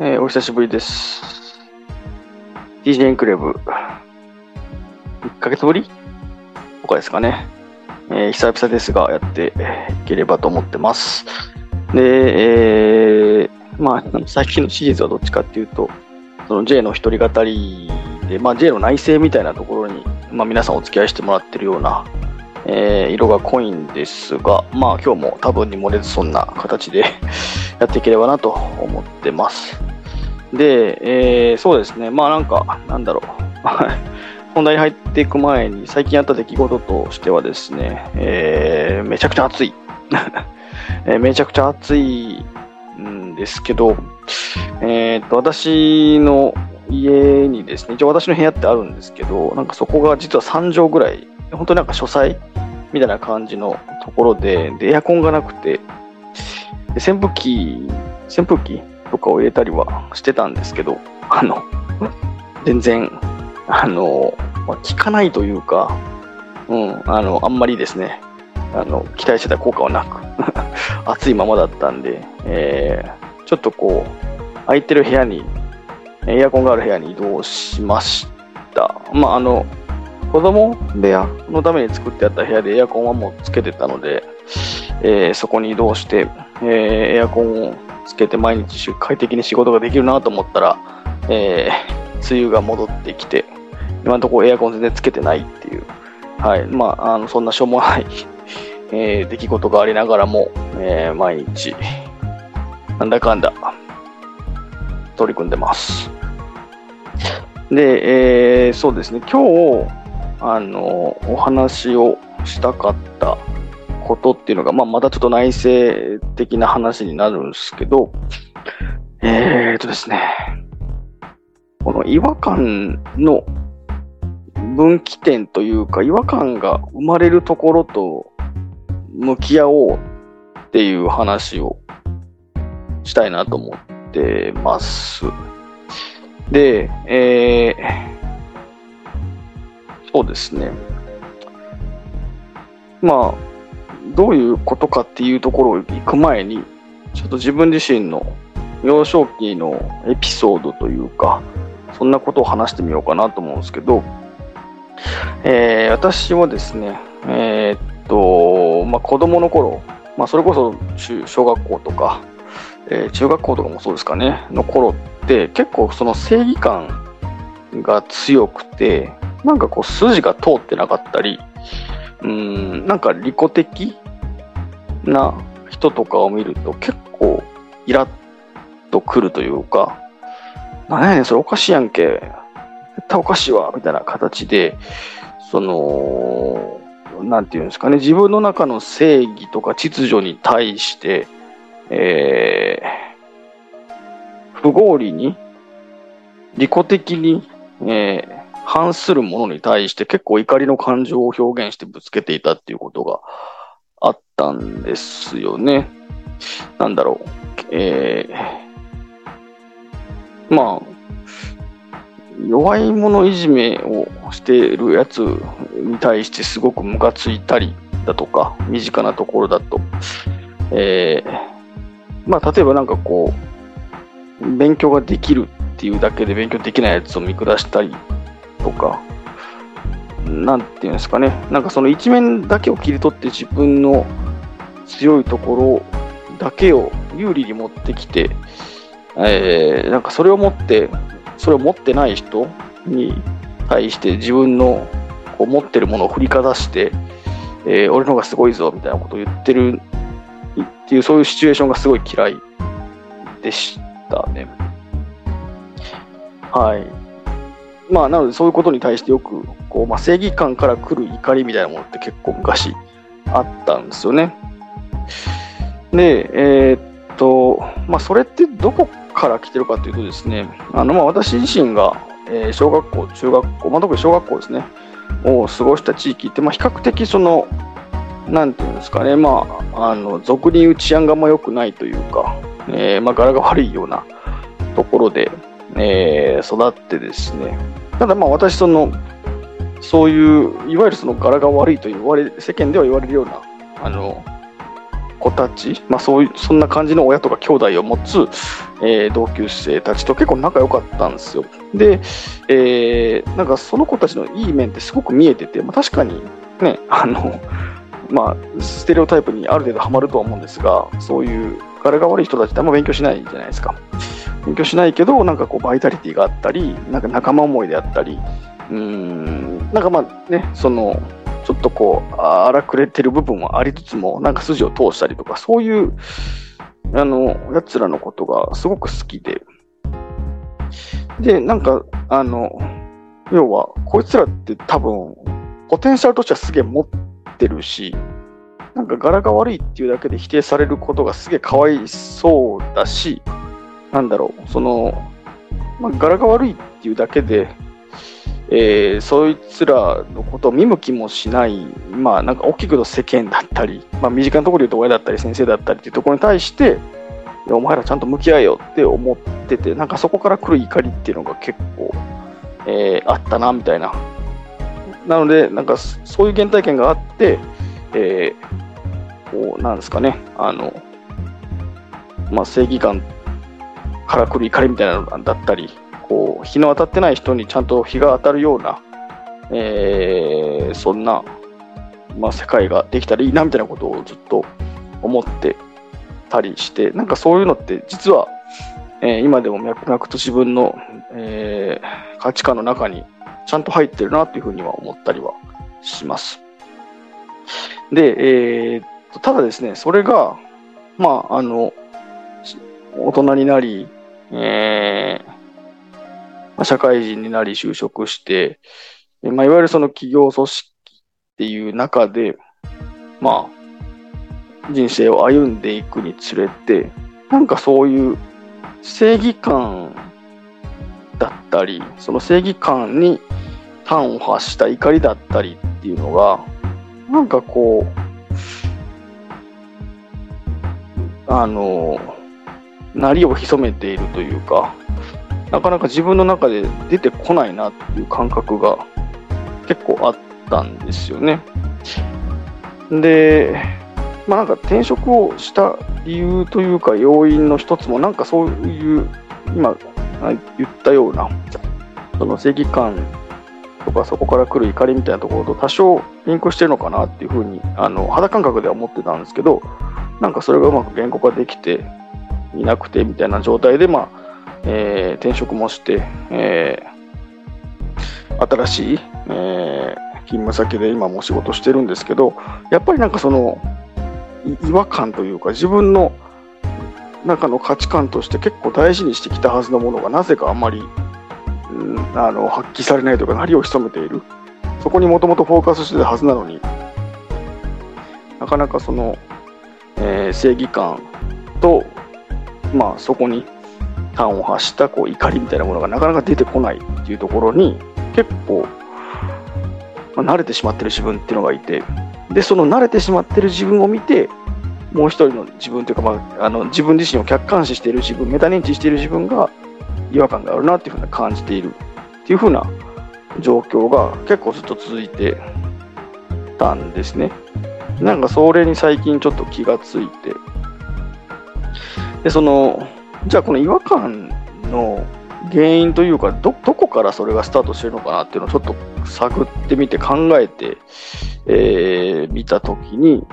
えーお久しぶりです。DJ エンクレブ、1ヶ月ぶり？とかですかね。えー久々ですが、やっていければと思ってます。で、えーまあ、最近のシリーズはどっちかっていうと、その J の一人語りで、まあ、J の内政みたいなところに、まあ、皆さんお付き合いしてもらってるような、えー色が濃いんですが、まあ、今日も多分に漏れずそんな形で やっていければなと思ってます。で、えーそうですね、まあなんか、なんだろう、本題に入っていく前に、最近あった出来事としてはですね、えーめちゃくちゃ暑い。えーめちゃくちゃ暑いんですけど、えーっと、私の家にですね、一応私の部屋ってあるんですけど、なんかそこが実は3畳ぐらい、本当になんか書斎みたいな感じのところで、で、エアコンがなくて、で扇風機、扇風機とかを入れたりはしてたんですけど、あの、全然、あの、まあ、効かないというか、うん、あの、あんまりですね、あの、期待してた効果はなく、暑いままだったんで、えーちょっとこう、空いてる部屋に、エアコンがある部屋に移動しました。まあ、あの、子供部屋のために作ってあった部屋でエアコンはもうつけてたので、えーそこに移動して、えーエアコンをつけて毎日快適に仕事ができるなと思ったら、えー梅雨が戻ってきて、今のところエアコン全然つけてないっていう、はい、まあ、あのそんなしょうもない、えー出来事がありながらも、えー毎日、なんだかんだ、取り組んでます。で、えーそうですね、今日、あの、お話をしたかったことっていうのが、まあ、またちょっと内政的な話になるんですけど、えーとですね、この違和感の分岐点というか、違和感が生まれるところと向き合おうっていう話をしたいなと思ってます。で、えーそうですね。まあ、どういうことかっていうところを行く前に、ちょっと自分自身の幼少期のエピソードというか、そんなことを話してみようかなと思うんですけど、えー私はですね、えーっと、まあ、子供の頃、まあ、それこそ小学校とか、えー中学校とかもそうですかね、の頃って結構その正義感が強くて、なんかこう筋が通ってなかったり、うん、なんか利己的な人とかを見ると結構イラッとくるというか、なんやねん、それおかしいやんけ。絶対おかしいわ、みたいな形で、その、なんていうんですかね、自分の中の正義とか秩序に対して、えー不合理に、利己的に、えー反するものに対して結構怒りの感情を表現してぶつけていたっていうことがあったんですよね。なんだろう。えーまあ、弱い者いじめをしているやつに対してすごくムカついたりだとか、身近なところだと、えーまあ、例えばなんかこう、勉強ができるっていうだけで勉強できないやつを見下したりとか、なんていうんですかね、なんかその一面だけを切り取って自分の強いところだけを有利に持ってきて、えーなんかそれを持って、それを持ってない人に対して自分のこう持ってるものを振りかざして、えー俺の方がすごいぞみたいなことを言ってるっていうそういうシチュエーションがすごい嫌いでしたね。はい。まあ、なのでそういうことに対してよくこう、まあ、正義感から来る怒りみたいなものって結構昔あったんですよね。で、えーっと、まあ、それってどこから来てるかというとですね、あのまあ私自身が、えー小学校、中学校、まあ、特に小学校ですね、を過ごした地域って、まあ、比較的その、なんていうんですかね、まあ、あの俗に言う治安があんま良くないというか、えーまあ、柄が悪いようなところで、えー育ってですね、ただまあ私その、そういう、いわゆるその柄が悪いと言われ、世間では言われるような、あの、子たち、まあ、そういうそんな感じの親とか兄弟を持つ、えー、同級生たちと結構仲良かったんですよ。で、えー、なんかその子たちのいい面ってすごく見えてて、まあ、確かにね、あの、まあ、ステレオタイプにある程度ハマるとは思うんですが、そういう柄が悪い人たちってあんま勉強しないじゃないですか。勉強しないけど、なんかこう、バイタリティがあったり、なんか仲間思いであったり、うん、なんかまあね、その、ちょっとこう、荒くれてる部分はありつつも、なんか筋を通したりとか、そういう、あの、奴らのことがすごく好きで、で、なんか、あの、要は、こいつらって多分、ポテンシャルとしてはすげえ持っててるし、なんか柄が悪いっていうだけで否定されることがすげえかわいそうだし、なんだろう、その、まあ、柄が悪いっていうだけで、えー、そいつらのことを見向きもしない、まあなんか大きくと世間だったり、まあ身近なところで言うと親だったり先生だったりっていうところに対して、お前らちゃんと向き合えよって思ってて、なんかそこから来る怒りっていうのが結構、えー、あったな、みたいな。なので、なんかそういう原体験があって、えー、こう、なんですかね、あの、まあ正義感から来る怒りみたいなのだったり、こう日の当たってない人にちゃんと日が当たるような、えー、そんな、まあ、世界ができたらいいなみたいなことをずっと思ってたりしてなんかそういうのって実は、えー、今でも脈々と自分の、えー、価値観の中にちゃんと入ってるなというふうには思ったりはします。で、えー、ただですね、それが、まあ、あの、大人になり、えー、社会人になり就職して、まあ、いわゆるその企業組織っていう中で、まあ、人生を歩んでいくにつれて、なんかそういう正義感だったり、その正義感に端を発した怒りだったりっていうのが、なんかこう、あの、なりを潜めているというか、なかなか自分の中で出てこないなっていう感覚が結構あったんですよね。で、まあなんか転職をした理由というか要因の一つもなんかそういう今言ったようなその正義感とかそこから来る怒りみたいなところと多少リンクしてるのかなっていうふうにあの肌感覚では思ってたんですけどなんかそれがうまく言語化できていなくてみたいな状態でまあえー、転職もして、えー、新しい、えー、勤務先で今も仕事してるんですけど、やっぱりなんかその違和感というか、自分の中の価値観として結構大事にしてきたはずのものがなぜかあんまり、うん、あの発揮されないというか、なりを潜めている。そこにもともとフォーカスしてたはずなのに、なかなかその、えー、正義感と、まあそこに端を発したこう怒りみたいなものがなかなか出てこないっていうところに結構、まあ、慣れてしまってる自分っていうのがいてでその慣れてしまってる自分を見てもう一人の自分というか、まあ、あの自分自身を客観視している自分メタ認知している自分が違和感があるなっていうふうに感じているっていうふうな状況が結構ずっと続いてたんですね。なんかそれに最近ちょっと気がついてでそのじゃあこの違和感の原因というかど、どこからそれがスタートしてるのかなっていうのをちょっと探ってみて考えてみ、えー、たときに、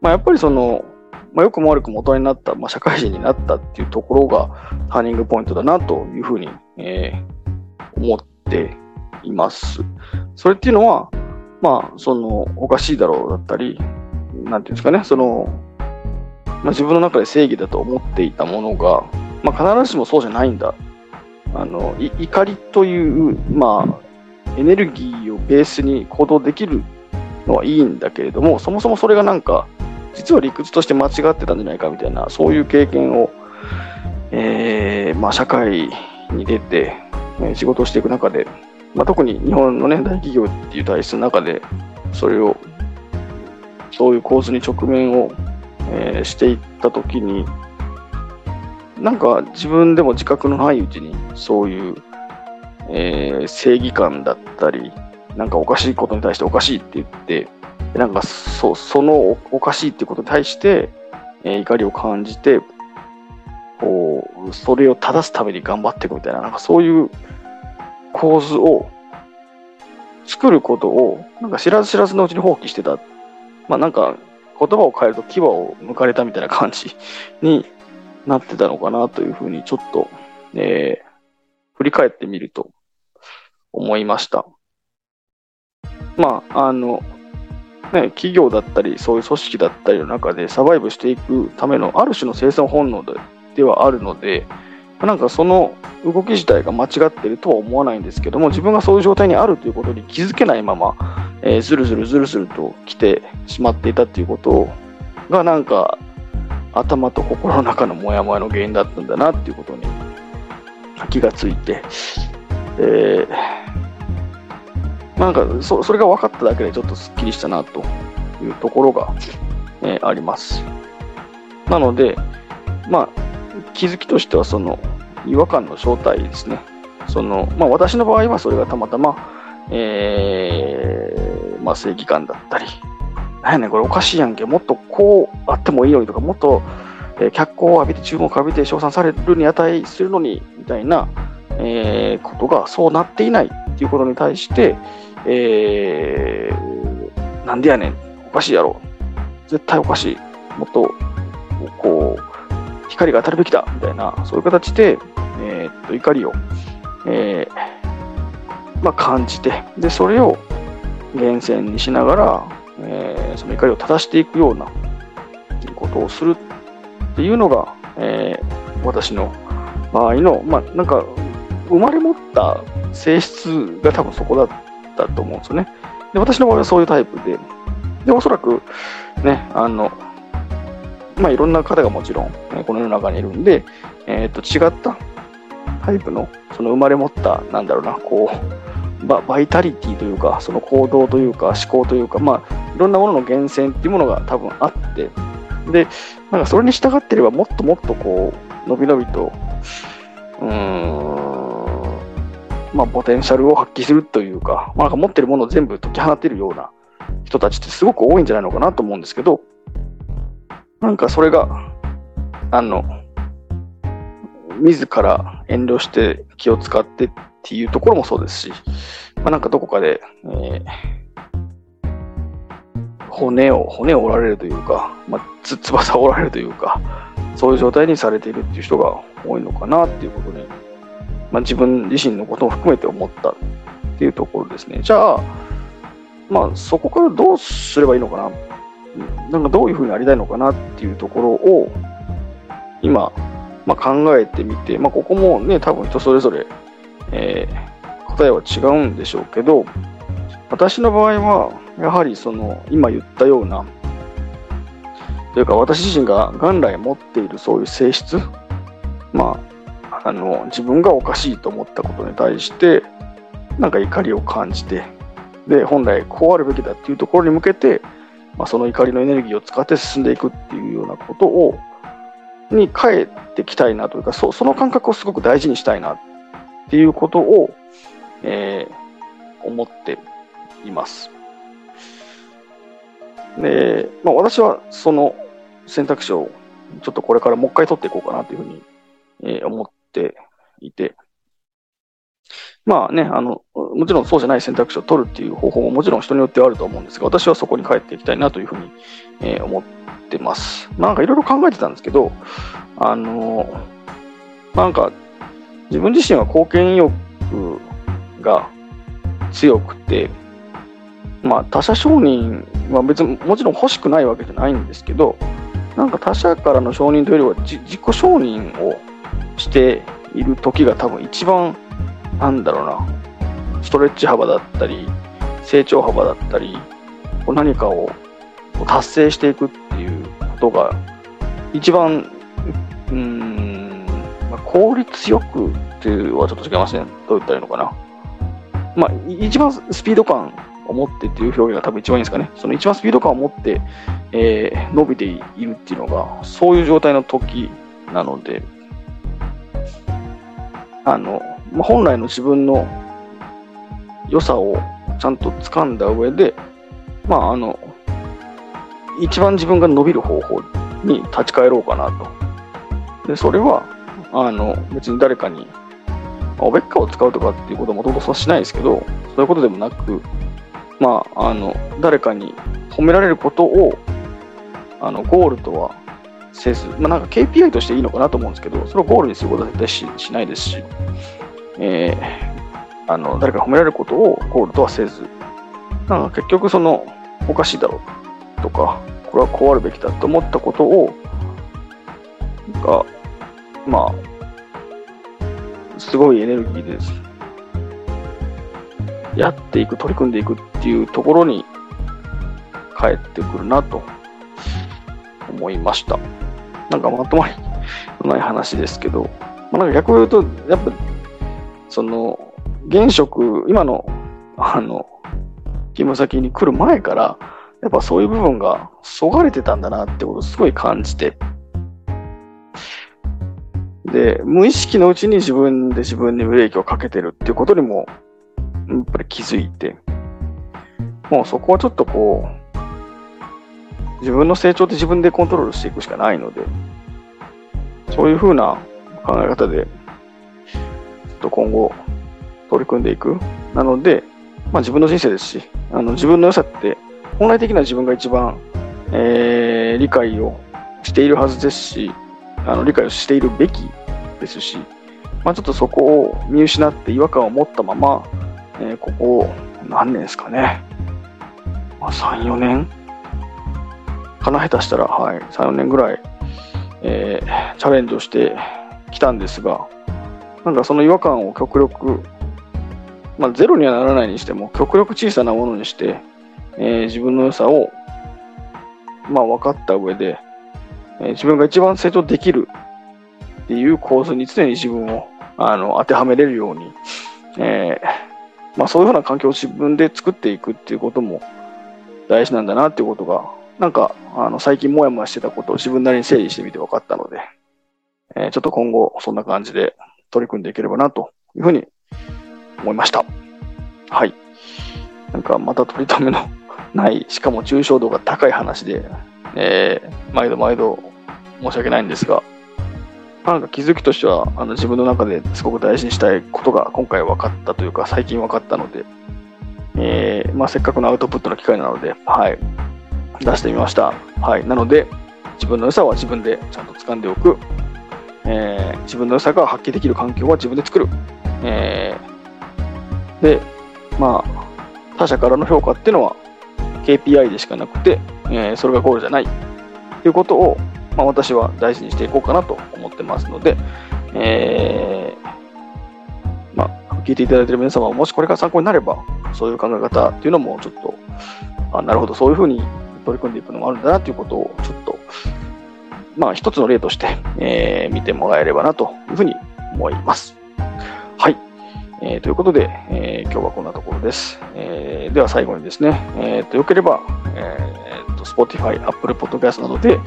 まあ、やっぱりその、まあ、良くも悪くも大人になった、まあ、社会人になったっていうところがターニングポイントだなというふうに、えー、思っています。それっていうのは、まあ、その、おかしいだろうだったり、なんていうんですかね、その、まあ、自分の中で正義だと思っていたものが、まあ、必ずしもそうじゃないんだ。あの怒りという、まあ、エネルギーをベースに行動できるのはいいんだけれども、そもそもそれがなんか、実は理屈として間違ってたんじゃないかみたいな、そういう経験を、えーまあ、社会に出て、仕事をしていく中で、まあ、特に日本の、ね、大企業っていう体質の中で、それを、そういう構図に直面をえー、していった時になんか自分でも自覚のないうちにそういう、えー、正義感だったりなんかおかしいことに対しておかしいって言ってなんかそそのおかしいっていうことに対して、えー、怒りを感じてこうそれを正すために頑張っていくみたいななんかそういう構図を作ることをなんか知らず知らずのうちに放棄してたまあなんか言葉を変えると牙を剥かれたみたいな感じになってたのかなというふうにちょっと、えー、振り返ってみると思いました。まあ、あの、ね、企業だったり、そういう組織だったりの中でサバイブしていくためのある種の生産本能でではあるので、なんかその動き自体が間違ってるとは思わないんですけども、自分がそういう状態にあるということに気づけないまま、えー、ずるずるずるずると来てしまっていたということが、なんか頭と心の中のモヤモヤの原因だったんだなっていうことに気がついて、えー、なんかそそれが分かっただけでちょっとすっきりしたなというところが、えー、あります。なので、まあ、気づきとしてはその違和感の正体ですね。そのまあ、私の場合はそれがたまたま、えーまあ、正義感だったり、なんやねん、これおかしいやんけ、もっとこうあってもいいのにとか、もっと、え、脚光を浴びて注目を浴びて称賛されるに値するのに、みたいな、えー、ことがそうなっていないっていうことに対して、えー、なんでやねん、おかしいやろ、絶対おかしい、もっと、こう、光が当たるべきだ、みたいな、そういう形で、えー、っと、怒りを、えー、まあ、感じて、で、それを源泉にしながら、えー、その怒りを正していくようなことをするっていうのが、えー、私の場合の、まあ、なんか、生まれ持った性質が多分そこだったと思うんですよね。で、私の場合はそういうタイプで、で、おそらく、ね、あの、まあ、いろんな方がもちろん、ね、この世の中にいるんで、えっ、ー、と、違ったタイプの、その生まれ持った、なんだろうな、こう、ババイタリティというか、その行動というか、思考というか、まあ、いろんなものの源泉っていうものが多分あって、で、なんかそれに従ってればもっともっとこう、のびのびと、うーん、まあ、ポテンシャルを発揮するというか、まあ、なんか持ってるものを全部解き放てるような人たちってすごく多いんじゃないのかなと思うんですけど、なんかそれが、あの、自ら遠慮して気を使ってっていうところもそうですし、まあ、なんかどこかで、えー、骨を、骨を折られるというか、まあ、つ翼を折られるというか、そういう状態にされているっていう人が多いのかなっていうことで、まあ、自分自身のことも含めて思ったっていうところですね。じゃあ、まあ、そこからどうすればいいのかな、なんかどういうふうにありたいのかなっていうところを、今、まあ、考えてみて、まあ、ここもね、多分人それぞれえー、答えは違うんでしょうけど、私の場合は、やはりその今言ったような、というか私自身が元来持っているそういう性質、まあ、あの自分がおかしいと思ったことに対して、なんか怒りを感じて、で、本来こうあるべきだっていうところに向けて、まあ、その怒りのエネルギーを使って進んでいくっていうようなことを、に帰ってきたいなというか、そその感覚をすごく大事にしたいなっていうことを、えー、思っています。で、まあ、私はその選択肢をちょっとこれからもう一回取っていこうかなというふうに、えー、思っていて、まあね、あの、もちろんそうじゃない選択肢を取るっていう方法ももちろん人によってはあると思うんですが、私はそこに帰っていきたいなというふうに、えー、思ってます。なんかいろいろ考えてたんですけど、あの、なんか自分自身は貢献意欲が強くて、まあ、他者承認は別にもちろん欲しくないわけじゃないんですけど、なんか他者からの承認というよりは自己承認をしている時が多分一番、なんだろうな、ストレッチ幅だったり、成長幅だったり、何かを達成していくっていうことが一番、うん、まあ、効率よくっていうのはちょっと違いますね。どう言ったらいいのかな？まあ、一番スピード感を持ってっていう表現が多分一番いいんですかね。その一番スピード感を持って、えー、伸びているっていうのが、そういう状態の時なので、あの、まあ、本来の自分の良さをちゃんと掴んだ上で、まあ、あの、一番自分が伸びる方法に立ち返ろうかなと。で、それは、あの、別に誰かに、おべっかを使うとかっていうことはもともとしないですけど、そういうことでもなく、まあ、あの、誰かに褒められることを、あの、ゴールとはせず、まあ、なんか KPI としていいのかなと思うんですけど、それをゴールにすることは絶対ししないですし、えー、あの、誰か褒められることをゴールとはせず、なんか結局その、おかしいだろうとか、これはこうあるべきだと思ったことを、が、まあ、すごいエネルギーです。やっていく、取り組んでいくっていうところに帰ってくるなと思いました。なんかまとまりのない話ですけど、まあ、なんか逆を言うと、やっぱ、その、現職、今の、あの、勤務先に来る前から、やっぱそういう部分がそがれてたんだなってことをすごい感じて、で、無意識のうちに自分で自分にブレーキをかけてるっていうことにも、やっぱり気づいて、もうそこはちょっとこう、自分の成長って自分でコントロールしていくしかないので、そういうふうな考え方で、ちょっと今後取り組んでいく。なので、まあ自分の人生ですし、あの自分の良さって本来的な自分が一番、えー、理解をしているはずですし、あの理解をしているべきですし、まあ、ちょっとそこを見失って違和感を持ったまま、えー、ここ何年ですかね、まあ、3、4年かな、下手したら、はい、3、4年ぐらい、えー、チャレンジをしてきたんですが、なんかその違和感を極力、まあ、ゼロにはならないにしても、極力小さなものにして、えー、自分の良さを、まあ、分かった上で、えー、自分が一番成長できるっていう構図に常に自分をあの当てはめれるように、えー、まあ、そういうふうな環境を自分で作っていくっていうことも大事なんだなっていうことが、なんかあの最近もやもやしてたことを自分なりに整理してみて分かったので、えー、ちょっと今後そんな感じで取り組んでいければなというふうに思いました。はい。なんかまた取り留めのない、しかも抽象度が高い話で、えー、毎度毎度申し訳ないんですが、なんか気づきとしてはあの自分の中ですごく大事にしたいことが今回分かったというか最近分かったので、えー、まあ、せっかくのアウトプットの機会なので、はい、出してみました。はい、なので自分の良さは自分でちゃんと掴んでおく、えー、自分の良さが発揮できる環境は自分で作る、えー、で、まあ、他者からの評価っていうのは KPI でしかなくて、えー、それがゴールじゃない。ということを、まあ、私は大事にしていこうかなと思ってますので、えー、まあ、聞いていただいている皆様もしこれが参考になれば、そういう考え方っていうのもちょっと、あなるほど、そういうふうに取り組んでいくのもあるんだなということを、ちょっと、まあ、一つの例として、えー、見てもらえればなというふうに思います。はい。えー、ということで、えー、今日はこんなところです。えー、では最後にですね、えー、とよければ、えー、と Spotify、Apple Podcast などで、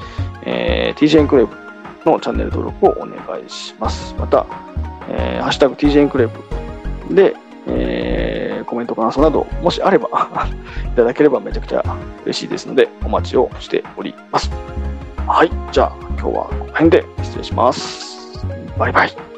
えー、TJ エンクレーブのチャンネル登録をお願いします。また、えー、ハッシュタグ TJ エンクレーブで、えー、メント感想など、もしあれば いただければめちゃくちゃ嬉しいですので、お待ちをしております。はい、じゃあ今日はこの辺で失礼します。バイバイ。